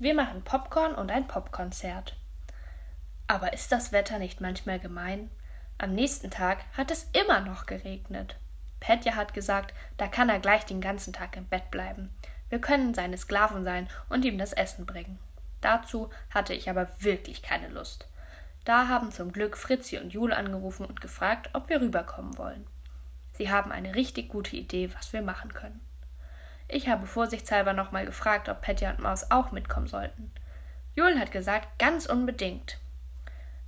Wir machen Popcorn und ein Popkonzert. Aber ist das Wetter nicht manchmal gemein? Am nächsten Tag hat es immer noch geregnet. Petja hat gesagt, da kann er gleich den ganzen Tag im Bett bleiben. Wir können seine Sklaven sein und ihm das Essen bringen. Dazu hatte ich aber wirklich keine Lust. Da haben zum Glück Fritzi und Jule angerufen und gefragt, ob wir rüberkommen wollen. Sie haben eine richtig gute Idee, was wir machen können. Ich habe vorsichtshalber nochmal gefragt, ob Petja und Maus auch mitkommen sollten. Julen hat gesagt, ganz unbedingt.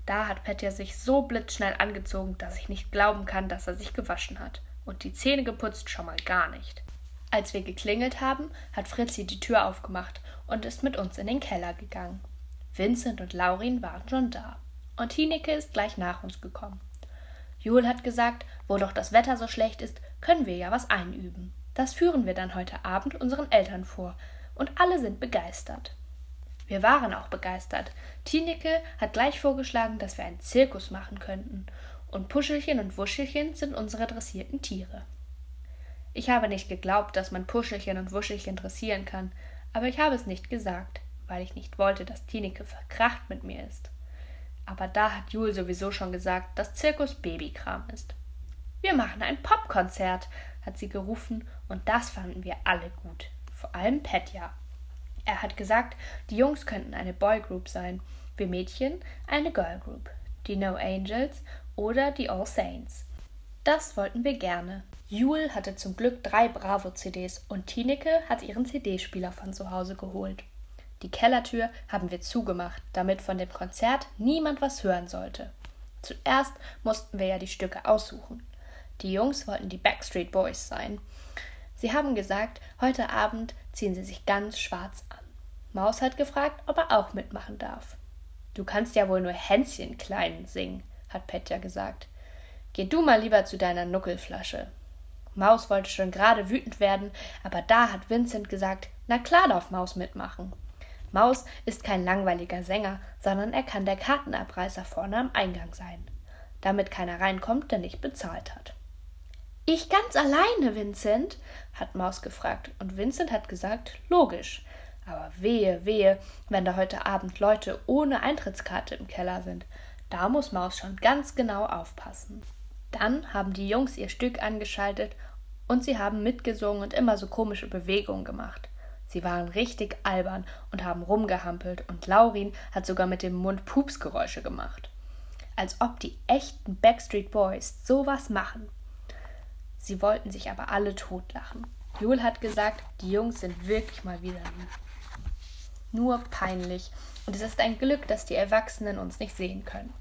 Da hat Petja sich so blitzschnell angezogen, dass ich nicht glauben kann, dass er sich gewaschen hat. Und die Zähne geputzt schon mal gar nicht. Als wir geklingelt haben, hat Fritzi die Tür aufgemacht und ist mit uns in den Keller gegangen. Vincent und Laurin waren schon da. Und Tineke ist gleich nach uns gekommen. Jul hat gesagt, wo doch das Wetter so schlecht ist, können wir ja was einüben. Das führen wir dann heute Abend unseren Eltern vor. Und alle sind begeistert. Wir waren auch begeistert. Tineke hat gleich vorgeschlagen, dass wir einen Zirkus machen könnten. Und Puschelchen und Wuschelchen sind unsere dressierten Tiere. Ich habe nicht geglaubt, dass man Puschelchen und Wuschelchen dressieren kann, aber ich habe es nicht gesagt, weil ich nicht wollte, dass Tineke verkracht mit mir ist. Aber da hat Jul sowieso schon gesagt, dass Zirkus Babykram ist. Wir machen ein Popkonzert, hat sie gerufen, und das fanden wir alle gut. Vor allem Petja. Er hat gesagt, die Jungs könnten eine Boygroup sein, wir Mädchen eine Girlgroup, die No Angels oder die All Saints. Das wollten wir gerne. Jule hatte zum Glück drei Bravo-CDs und Tineke hat ihren CD-Spieler von zu Hause geholt. Die Kellertür haben wir zugemacht, damit von dem Konzert niemand was hören sollte. Zuerst mussten wir ja die Stücke aussuchen. Die Jungs wollten die Backstreet Boys sein. Sie haben gesagt, heute Abend ziehen sie sich ganz schwarz an. Maus hat gefragt, ob er auch mitmachen darf. Du kannst ja wohl nur Hänschen klein singen, hat Petja gesagt. Geh du mal lieber zu deiner Nuckelflasche. Maus wollte schon gerade wütend werden, aber da hat Vincent gesagt, na klar darf Maus mitmachen. Maus ist kein langweiliger Sänger, sondern er kann der Kartenabreißer vorne am Eingang sein, damit keiner reinkommt, der nicht bezahlt hat. Ich ganz alleine, Vincent? hat Maus gefragt, und Vincent hat gesagt, logisch. Aber wehe, wehe, wenn da heute Abend Leute ohne Eintrittskarte im Keller sind. Da muss Maus schon ganz genau aufpassen. Dann haben die Jungs ihr Stück angeschaltet und sie haben mitgesungen und immer so komische Bewegungen gemacht. Sie waren richtig albern und haben rumgehampelt und Laurin hat sogar mit dem Mund Pupsgeräusche gemacht. Als ob die echten Backstreet Boys sowas machen. Sie wollten sich aber alle totlachen. Jul hat gesagt, die Jungs sind wirklich mal wieder nur peinlich und es ist ein Glück, dass die Erwachsenen uns nicht sehen können.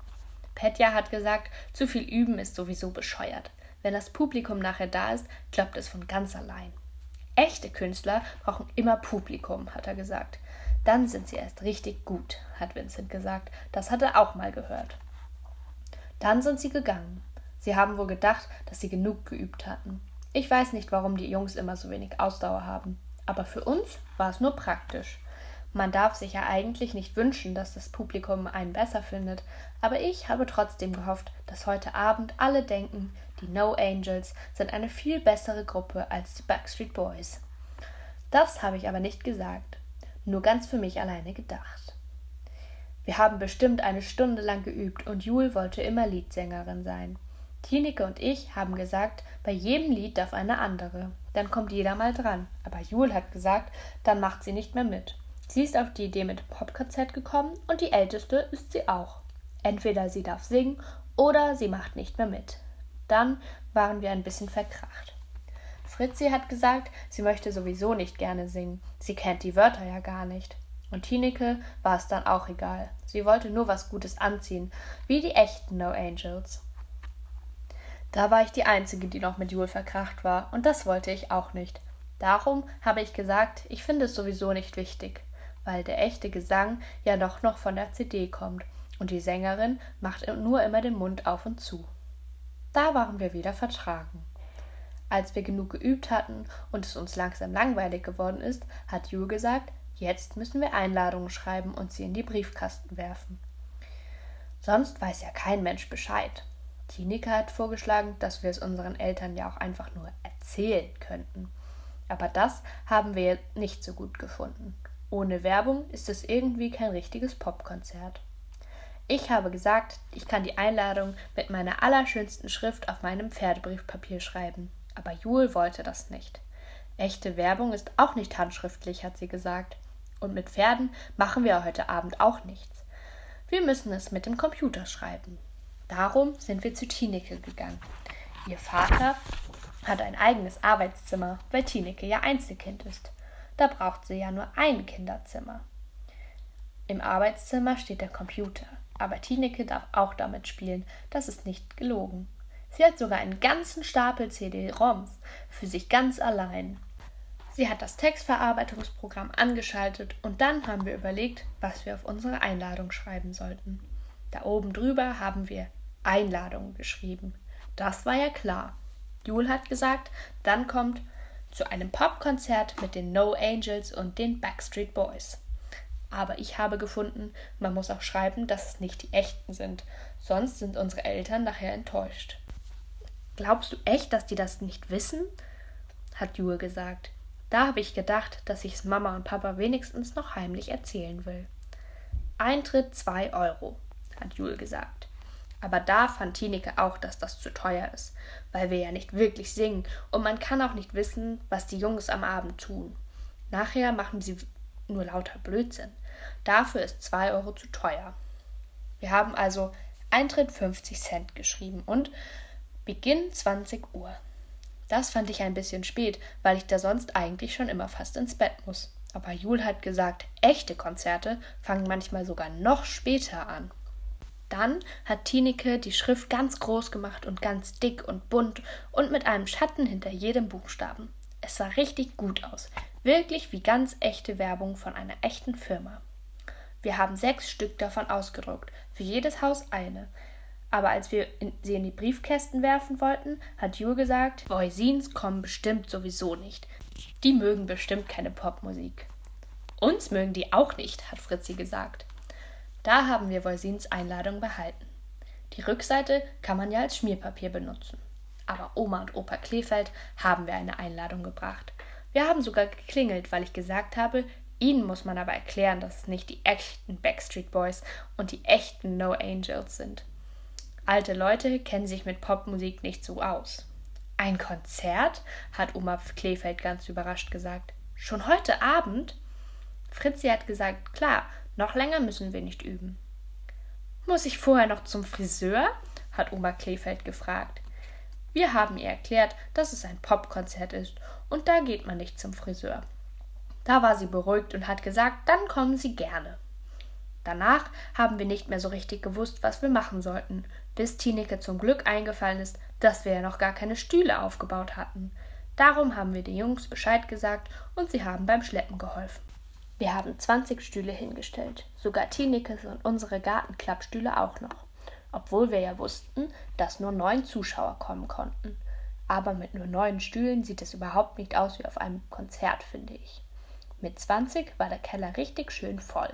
Petja hat gesagt, zu viel üben ist sowieso bescheuert. Wenn das Publikum nachher da ist, klappt es von ganz allein. Echte Künstler brauchen immer Publikum, hat er gesagt. Dann sind sie erst richtig gut, hat Vincent gesagt. Das hat er auch mal gehört. Dann sind sie gegangen. Sie haben wohl gedacht, dass sie genug geübt hatten. Ich weiß nicht, warum die Jungs immer so wenig Ausdauer haben. Aber für uns war es nur praktisch. Man darf sich ja eigentlich nicht wünschen, dass das Publikum einen besser findet, aber ich habe trotzdem gehofft, dass heute Abend alle denken, die No Angels sind eine viel bessere Gruppe als die Backstreet Boys. Das habe ich aber nicht gesagt, nur ganz für mich alleine gedacht. Wir haben bestimmt eine Stunde lang geübt und Jul wollte immer Liedsängerin sein. Tineke und ich haben gesagt, bei jedem Lied darf eine andere. Dann kommt jeder mal dran. Aber Jul hat gesagt, dann macht sie nicht mehr mit. Sie ist auf die Idee mit dem Popkonzert gekommen und die älteste ist sie auch. Entweder sie darf singen oder sie macht nicht mehr mit. Dann waren wir ein bisschen verkracht. Fritzi hat gesagt, sie möchte sowieso nicht gerne singen. Sie kennt die Wörter ja gar nicht. Und Tineke war es dann auch egal. Sie wollte nur was Gutes anziehen, wie die echten No Angels. Da war ich die Einzige, die noch mit Jule verkracht war, und das wollte ich auch nicht. Darum habe ich gesagt, ich finde es sowieso nicht wichtig weil der echte Gesang ja doch noch von der CD kommt und die Sängerin macht nur immer den Mund auf und zu. Da waren wir wieder vertragen. Als wir genug geübt hatten und es uns langsam langweilig geworden ist, hat Jule gesagt, jetzt müssen wir Einladungen schreiben und sie in die Briefkasten werfen. Sonst weiß ja kein Mensch Bescheid. Tineke hat vorgeschlagen, dass wir es unseren Eltern ja auch einfach nur erzählen könnten. Aber das haben wir nicht so gut gefunden. Ohne Werbung ist es irgendwie kein richtiges Popkonzert. Ich habe gesagt, ich kann die Einladung mit meiner allerschönsten Schrift auf meinem Pferdebriefpapier schreiben, aber Jule wollte das nicht. Echte Werbung ist auch nicht handschriftlich, hat sie gesagt. Und mit Pferden machen wir heute Abend auch nichts. Wir müssen es mit dem Computer schreiben. Darum sind wir zu Tineke gegangen. Ihr Vater hat ein eigenes Arbeitszimmer, weil Tineke ja Einzelkind ist. Da braucht sie ja nur ein Kinderzimmer. Im Arbeitszimmer steht der Computer. Aber Tineke darf auch damit spielen, das ist nicht gelogen. Sie hat sogar einen ganzen Stapel CD-ROMs für sich ganz allein. Sie hat das Textverarbeitungsprogramm angeschaltet und dann haben wir überlegt, was wir auf unsere Einladung schreiben sollten. Da oben drüber haben wir Einladung geschrieben. Das war ja klar. Jule hat gesagt, dann kommt zu einem Popkonzert mit den No Angels und den Backstreet Boys. Aber ich habe gefunden, man muss auch schreiben, dass es nicht die echten sind, sonst sind unsere Eltern nachher enttäuscht. Glaubst du echt, dass die das nicht wissen? hat Jule gesagt. Da habe ich gedacht, dass ich es Mama und Papa wenigstens noch heimlich erzählen will. Eintritt zwei Euro, hat Jule gesagt. Aber da fand Tineke auch, dass das zu teuer ist, weil wir ja nicht wirklich singen und man kann auch nicht wissen, was die Jungs am Abend tun. Nachher machen sie nur lauter Blödsinn. Dafür ist 2 Euro zu teuer. Wir haben also Eintritt 50 Cent geschrieben und Beginn 20 Uhr. Das fand ich ein bisschen spät, weil ich da sonst eigentlich schon immer fast ins Bett muss. Aber Jul hat gesagt, echte Konzerte fangen manchmal sogar noch später an. Dann hat Tineke die Schrift ganz groß gemacht und ganz dick und bunt und mit einem Schatten hinter jedem Buchstaben. Es sah richtig gut aus, wirklich wie ganz echte Werbung von einer echten Firma. Wir haben sechs Stück davon ausgedruckt, für jedes Haus eine. Aber als wir in, sie in die Briefkästen werfen wollten, hat Jule gesagt, Voisins kommen bestimmt sowieso nicht. Die mögen bestimmt keine Popmusik. Uns mögen die auch nicht, hat Fritzi gesagt. Da haben wir Voisins Einladung behalten. Die Rückseite kann man ja als Schmierpapier benutzen. Aber Oma und Opa Kleefeld haben wir eine Einladung gebracht. Wir haben sogar geklingelt, weil ich gesagt habe, Ihnen muss man aber erklären, dass es nicht die echten Backstreet Boys und die echten No Angels sind. Alte Leute kennen sich mit Popmusik nicht so aus. Ein Konzert? hat Oma Kleefeld ganz überrascht gesagt. Schon heute Abend? Fritzi hat gesagt, klar, noch länger müssen wir nicht üben. Muss ich vorher noch zum Friseur? hat Oma Kleefeld gefragt. Wir haben ihr erklärt, dass es ein Popkonzert ist und da geht man nicht zum Friseur. Da war sie beruhigt und hat gesagt, dann kommen Sie gerne. Danach haben wir nicht mehr so richtig gewusst, was wir machen sollten, bis Tineke zum Glück eingefallen ist, dass wir ja noch gar keine Stühle aufgebaut hatten. Darum haben wir den Jungs Bescheid gesagt und sie haben beim Schleppen geholfen. Wir haben 20 Stühle hingestellt, sogar Tinekes und unsere Gartenklappstühle auch noch, obwohl wir ja wussten, dass nur neun Zuschauer kommen konnten. Aber mit nur neun Stühlen sieht es überhaupt nicht aus wie auf einem Konzert, finde ich. Mit 20 war der Keller richtig schön voll.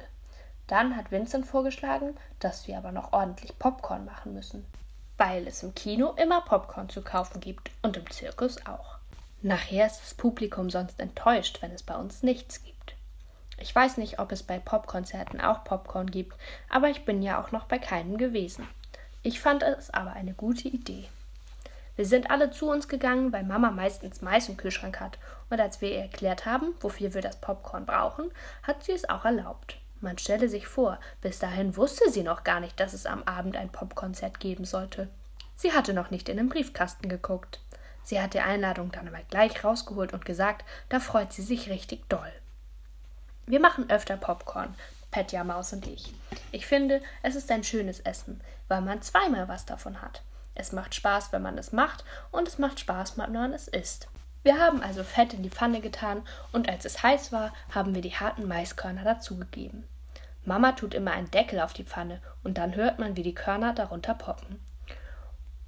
Dann hat Vincent vorgeschlagen, dass wir aber noch ordentlich Popcorn machen müssen, weil es im Kino immer Popcorn zu kaufen gibt und im Zirkus auch. Nachher ist das Publikum sonst enttäuscht, wenn es bei uns nichts gibt. Ich weiß nicht, ob es bei Popkonzerten auch Popcorn gibt, aber ich bin ja auch noch bei keinem gewesen. Ich fand es aber eine gute Idee. Wir sind alle zu uns gegangen, weil Mama meistens Mais im Kühlschrank hat. Und als wir ihr erklärt haben, wofür wir das Popcorn brauchen, hat sie es auch erlaubt. Man stelle sich vor, bis dahin wusste sie noch gar nicht, dass es am Abend ein Popkonzert geben sollte. Sie hatte noch nicht in den Briefkasten geguckt. Sie hat die Einladung dann aber gleich rausgeholt und gesagt, da freut sie sich richtig doll. Wir machen öfter Popcorn, Petja Maus und ich. Ich finde, es ist ein schönes Essen, weil man zweimal was davon hat. Es macht Spaß, wenn man es macht, und es macht Spaß, wenn man es isst. Wir haben also Fett in die Pfanne getan und als es heiß war, haben wir die harten Maiskörner dazugegeben. Mama tut immer einen Deckel auf die Pfanne und dann hört man, wie die Körner darunter poppen.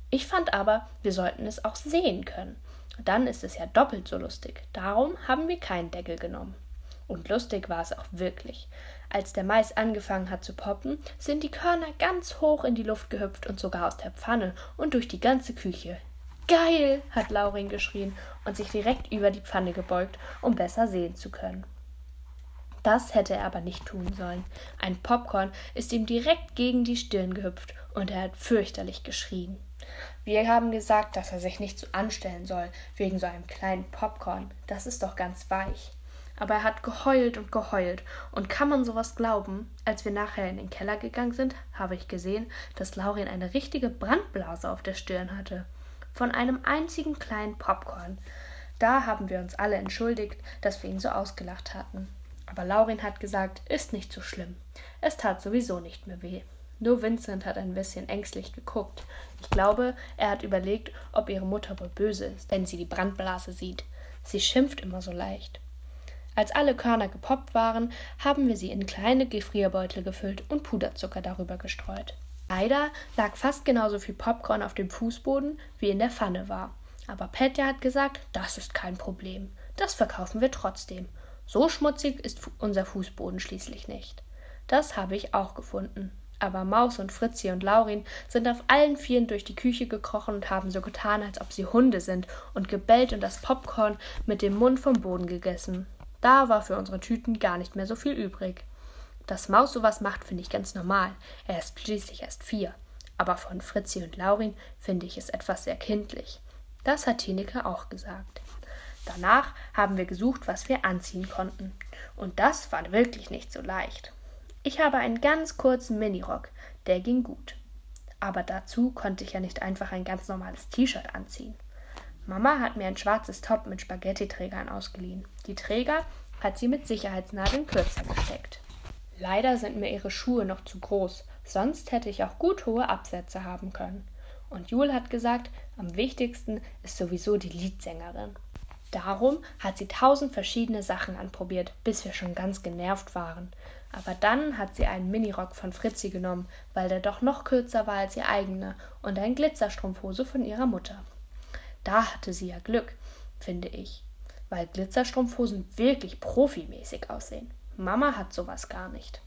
Ich fand aber, wir sollten es auch sehen können. Dann ist es ja doppelt so lustig. Darum haben wir keinen Deckel genommen. Und lustig war es auch wirklich. Als der Mais angefangen hat zu poppen, sind die Körner ganz hoch in die Luft gehüpft und sogar aus der Pfanne und durch die ganze Küche. Geil! hat Laurin geschrien und sich direkt über die Pfanne gebeugt, um besser sehen zu können. Das hätte er aber nicht tun sollen. Ein Popcorn ist ihm direkt gegen die Stirn gehüpft und er hat fürchterlich geschrien. Wir haben gesagt, dass er sich nicht so anstellen soll, wegen so einem kleinen Popcorn. Das ist doch ganz weich. Aber er hat geheult und geheult. Und kann man sowas glauben? Als wir nachher in den Keller gegangen sind, habe ich gesehen, dass Laurin eine richtige Brandblase auf der Stirn hatte. Von einem einzigen kleinen Popcorn. Da haben wir uns alle entschuldigt, dass wir ihn so ausgelacht hatten. Aber Laurin hat gesagt, ist nicht so schlimm. Es tat sowieso nicht mehr weh. Nur Vincent hat ein bisschen ängstlich geguckt. Ich glaube, er hat überlegt, ob ihre Mutter wohl böse ist, wenn sie die Brandblase sieht. Sie schimpft immer so leicht. Als alle Körner gepoppt waren, haben wir sie in kleine Gefrierbeutel gefüllt und Puderzucker darüber gestreut. Leider lag fast genauso viel Popcorn auf dem Fußboden, wie in der Pfanne war. Aber Petja hat gesagt, das ist kein Problem. Das verkaufen wir trotzdem. So schmutzig ist unser Fußboden schließlich nicht. Das habe ich auch gefunden. Aber Maus und Fritzi und Laurin sind auf allen Vieren durch die Küche gekrochen und haben so getan, als ob sie Hunde sind und gebellt und das Popcorn mit dem Mund vom Boden gegessen. Da war für unsere Tüten gar nicht mehr so viel übrig. Dass Maus sowas macht, finde ich ganz normal. Er ist schließlich erst vier. Aber von Fritzi und Laurin finde ich es etwas sehr kindlich. Das hat Tineke auch gesagt. Danach haben wir gesucht, was wir anziehen konnten. Und das war wirklich nicht so leicht. Ich habe einen ganz kurzen Minirock, der ging gut. Aber dazu konnte ich ja nicht einfach ein ganz normales T-Shirt anziehen. Mama hat mir ein schwarzes Top mit Spaghetti-Trägern ausgeliehen. Die Träger hat sie mit Sicherheitsnadeln kürzer gesteckt. Leider sind mir ihre Schuhe noch zu groß, sonst hätte ich auch gut hohe Absätze haben können. Und Jul hat gesagt, am wichtigsten ist sowieso die Liedsängerin. Darum hat sie tausend verschiedene Sachen anprobiert, bis wir schon ganz genervt waren. Aber dann hat sie einen Minirock von Fritzi genommen, weil der doch noch kürzer war als ihr eigener, und ein Glitzerstrumpfhose von ihrer Mutter. Da hatte sie ja Glück, finde ich, weil Glitzerstrumpfhosen wirklich profimäßig aussehen. Mama hat sowas gar nicht.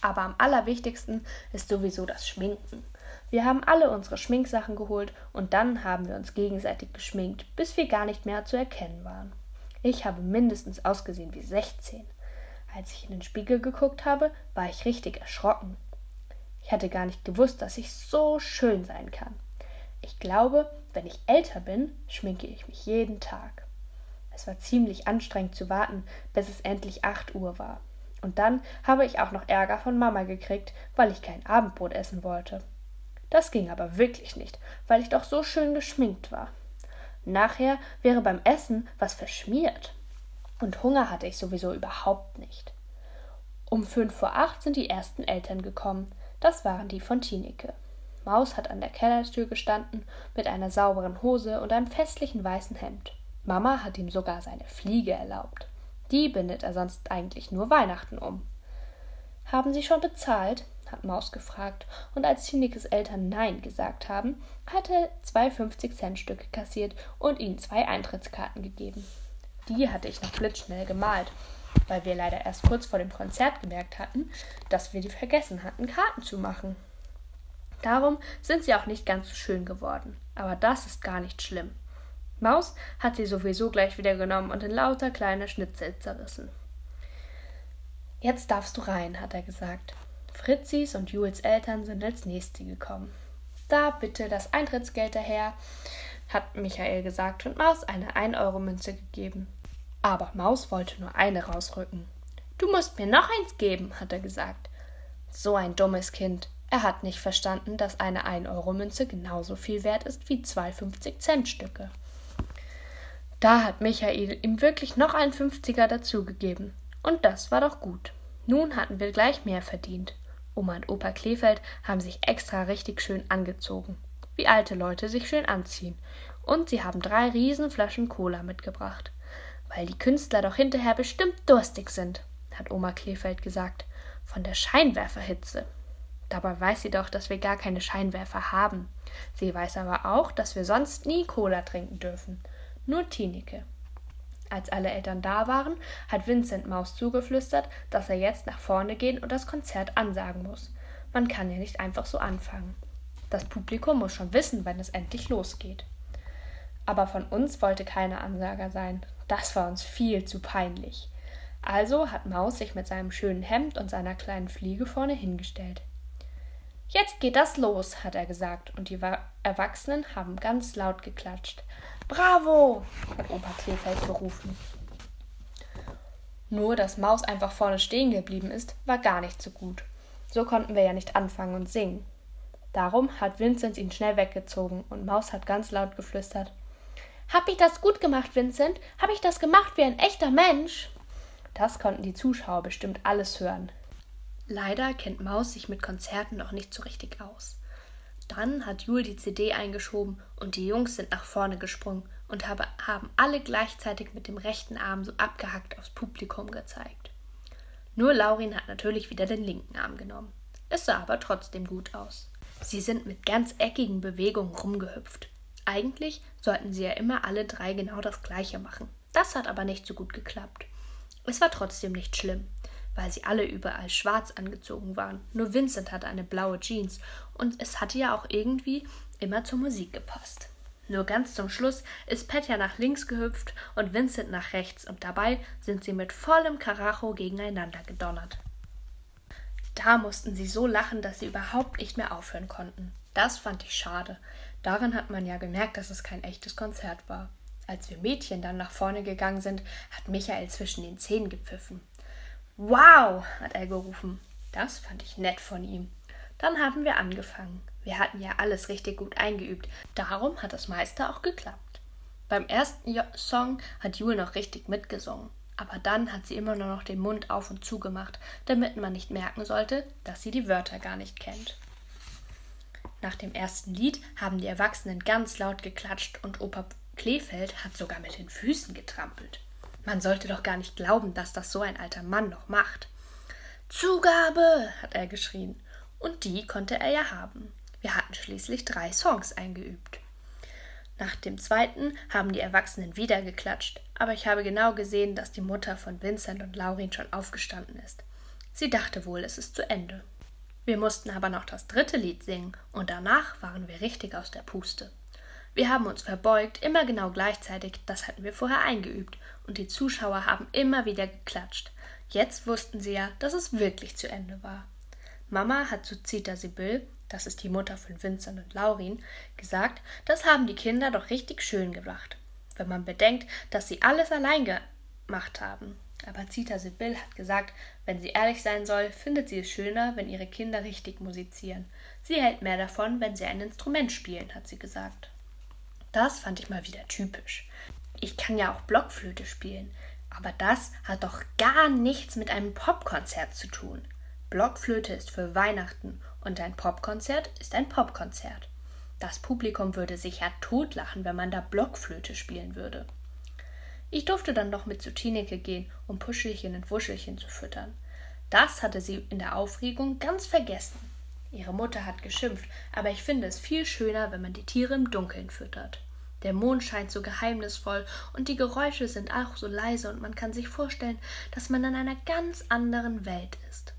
Aber am allerwichtigsten ist sowieso das Schminken. Wir haben alle unsere Schminksachen geholt und dann haben wir uns gegenseitig geschminkt, bis wir gar nicht mehr zu erkennen waren. Ich habe mindestens ausgesehen wie 16. Als ich in den Spiegel geguckt habe, war ich richtig erschrocken. Ich hatte gar nicht gewusst, dass ich so schön sein kann. Ich glaube, wenn ich älter bin, schminke ich mich jeden Tag. Es war ziemlich anstrengend zu warten, bis es endlich acht Uhr war. Und dann habe ich auch noch Ärger von Mama gekriegt, weil ich kein Abendbrot essen wollte. Das ging aber wirklich nicht, weil ich doch so schön geschminkt war. Nachher wäre beim Essen was verschmiert. Und Hunger hatte ich sowieso überhaupt nicht. Um fünf vor acht sind die ersten Eltern gekommen. Das waren die von Tineke. Maus hat an der Kellertür gestanden mit einer sauberen Hose und einem festlichen weißen Hemd. Mama hat ihm sogar seine Fliege erlaubt. Die bindet er sonst eigentlich nur Weihnachten um. Haben Sie schon bezahlt? hat Maus gefragt, und als Tinikes Eltern Nein gesagt haben, hat er zwei 50-Cent-Stücke kassiert und ihnen zwei Eintrittskarten gegeben. Die hatte ich noch blitzschnell gemalt, weil wir leider erst kurz vor dem Konzert gemerkt hatten, dass wir die vergessen hatten, Karten zu machen. Darum sind sie auch nicht ganz so schön geworden, aber das ist gar nicht schlimm. Maus hat sie sowieso gleich wieder genommen und in lauter kleine Schnitzel zerrissen. Jetzt darfst du rein, hat er gesagt. Fritzis und Jules Eltern sind als nächste gekommen. Da bitte das Eintrittsgeld daher, hat Michael gesagt und Maus eine 1-Euro-Münze gegeben. Aber Maus wollte nur eine rausrücken. Du musst mir noch eins geben, hat er gesagt. So ein dummes Kind. Er hat nicht verstanden, dass eine 1-Euro-Münze genauso viel wert ist wie zwei 50-Cent-Stücke. Da hat Michael ihm wirklich noch einen 50er dazugegeben. Und das war doch gut. Nun hatten wir gleich mehr verdient. Oma und Opa Kleefeld haben sich extra richtig schön angezogen, wie alte Leute sich schön anziehen. Und sie haben drei Riesenflaschen Cola mitgebracht. Weil die Künstler doch hinterher bestimmt durstig sind, hat Oma Kleefeld gesagt, von der Scheinwerferhitze. Dabei weiß sie doch, dass wir gar keine Scheinwerfer haben. Sie weiß aber auch, dass wir sonst nie Cola trinken dürfen. Nur Tineke. Als alle Eltern da waren, hat Vincent Maus zugeflüstert, dass er jetzt nach vorne gehen und das Konzert ansagen muss. Man kann ja nicht einfach so anfangen. Das Publikum muss schon wissen, wenn es endlich losgeht. Aber von uns wollte keiner Ansager sein. Das war uns viel zu peinlich. Also hat Maus sich mit seinem schönen Hemd und seiner kleinen Fliege vorne hingestellt. Jetzt geht das los, hat er gesagt, und die Erwachsenen haben ganz laut geklatscht. Bravo! hat Opa Kleefeld gerufen. Nur, dass Maus einfach vorne stehen geblieben ist, war gar nicht so gut. So konnten wir ja nicht anfangen und singen. Darum hat Vincent ihn schnell weggezogen und Maus hat ganz laut geflüstert. Hab ich das gut gemacht, Vincent? Hab ich das gemacht wie ein echter Mensch? Das konnten die Zuschauer bestimmt alles hören. Leider kennt Maus sich mit Konzerten noch nicht so richtig aus. Dann hat Jul die CD eingeschoben und die Jungs sind nach vorne gesprungen und habe, haben alle gleichzeitig mit dem rechten Arm so abgehackt aufs Publikum gezeigt. Nur Laurin hat natürlich wieder den linken Arm genommen. Es sah aber trotzdem gut aus. Sie sind mit ganz eckigen Bewegungen rumgehüpft. Eigentlich sollten sie ja immer alle drei genau das gleiche machen. Das hat aber nicht so gut geklappt. Es war trotzdem nicht schlimm, weil sie alle überall schwarz angezogen waren. Nur Vincent hatte eine blaue Jeans und es hatte ja auch irgendwie immer zur Musik gepasst. Nur ganz zum Schluss ist Petja nach links gehüpft und Vincent nach rechts und dabei sind sie mit vollem Karacho gegeneinander gedonnert. Da mussten sie so lachen, dass sie überhaupt nicht mehr aufhören konnten. Das fand ich schade. Daran hat man ja gemerkt, dass es kein echtes Konzert war. Als wir Mädchen dann nach vorne gegangen sind, hat Michael zwischen den Zähnen gepfiffen. Wow, hat er gerufen. Das fand ich nett von ihm. Dann haben wir angefangen. Wir hatten ja alles richtig gut eingeübt. Darum hat das meiste auch geklappt. Beim ersten Song hat Jule noch richtig mitgesungen. Aber dann hat sie immer nur noch den Mund auf und zugemacht, damit man nicht merken sollte, dass sie die Wörter gar nicht kennt. Nach dem ersten Lied haben die Erwachsenen ganz laut geklatscht und Opa Kleefeld hat sogar mit den Füßen getrampelt. Man sollte doch gar nicht glauben, dass das so ein alter Mann noch macht. Zugabe, hat er geschrien. Und die konnte er ja haben. Wir hatten schließlich drei Songs eingeübt. Nach dem zweiten haben die Erwachsenen wieder geklatscht, aber ich habe genau gesehen, dass die Mutter von Vincent und Laurin schon aufgestanden ist. Sie dachte wohl, es ist zu Ende. Wir mussten aber noch das dritte Lied singen, und danach waren wir richtig aus der Puste. Wir haben uns verbeugt, immer genau gleichzeitig, das hatten wir vorher eingeübt, und die Zuschauer haben immer wieder geklatscht. Jetzt wussten sie ja, dass es wirklich zu Ende war. Mama hat zu Zita Sibyl, das ist die Mutter von Vincent und Laurin, gesagt, das haben die Kinder doch richtig schön gemacht. Wenn man bedenkt, dass sie alles allein gemacht haben. Aber Zita Sibyl hat gesagt, wenn sie ehrlich sein soll, findet sie es schöner, wenn ihre Kinder richtig musizieren. Sie hält mehr davon, wenn sie ein Instrument spielen, hat sie gesagt. Das fand ich mal wieder typisch. Ich kann ja auch Blockflöte spielen, aber das hat doch gar nichts mit einem Popkonzert zu tun. Blockflöte ist für Weihnachten und ein Popkonzert ist ein Popkonzert. Das Publikum würde sich ja totlachen, wenn man da Blockflöte spielen würde. Ich durfte dann noch mit zu Tineke gehen, um Puschelchen und Wuschelchen zu füttern. Das hatte sie in der Aufregung ganz vergessen. Ihre Mutter hat geschimpft, aber ich finde es viel schöner, wenn man die Tiere im Dunkeln füttert. Der Mond scheint so geheimnisvoll und die Geräusche sind auch so leise und man kann sich vorstellen, dass man in einer ganz anderen Welt ist.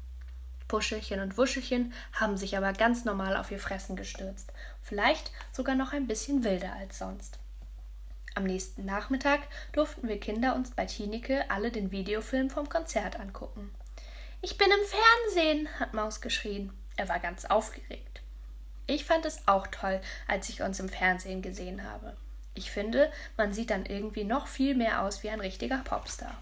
Puschelchen und Wuschelchen haben sich aber ganz normal auf ihr Fressen gestürzt, vielleicht sogar noch ein bisschen wilder als sonst. Am nächsten Nachmittag durften wir Kinder uns bei Tineke alle den Videofilm vom Konzert angucken. Ich bin im Fernsehen, hat Maus geschrien. Er war ganz aufgeregt. Ich fand es auch toll, als ich uns im Fernsehen gesehen habe. Ich finde, man sieht dann irgendwie noch viel mehr aus wie ein richtiger Popstar.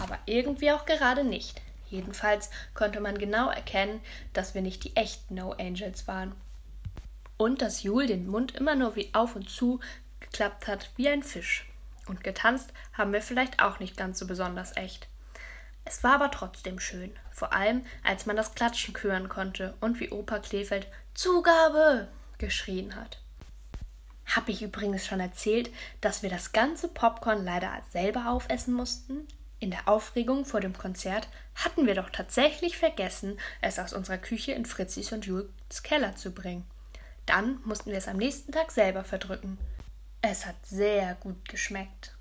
Aber irgendwie auch gerade nicht. Jedenfalls konnte man genau erkennen, dass wir nicht die echten No Angels waren. Und dass Jul den Mund immer nur wie auf und zu geklappt hat wie ein Fisch. Und getanzt haben wir vielleicht auch nicht ganz so besonders echt. Es war aber trotzdem schön, vor allem als man das Klatschen hören konnte und wie Opa Kleefeld Zugabe geschrien hat. Habe ich übrigens schon erzählt, dass wir das ganze Popcorn leider selber aufessen mussten? In der Aufregung vor dem Konzert hatten wir doch tatsächlich vergessen, es aus unserer Küche in Fritzis und Jules Keller zu bringen. Dann mussten wir es am nächsten Tag selber verdrücken. Es hat sehr gut geschmeckt.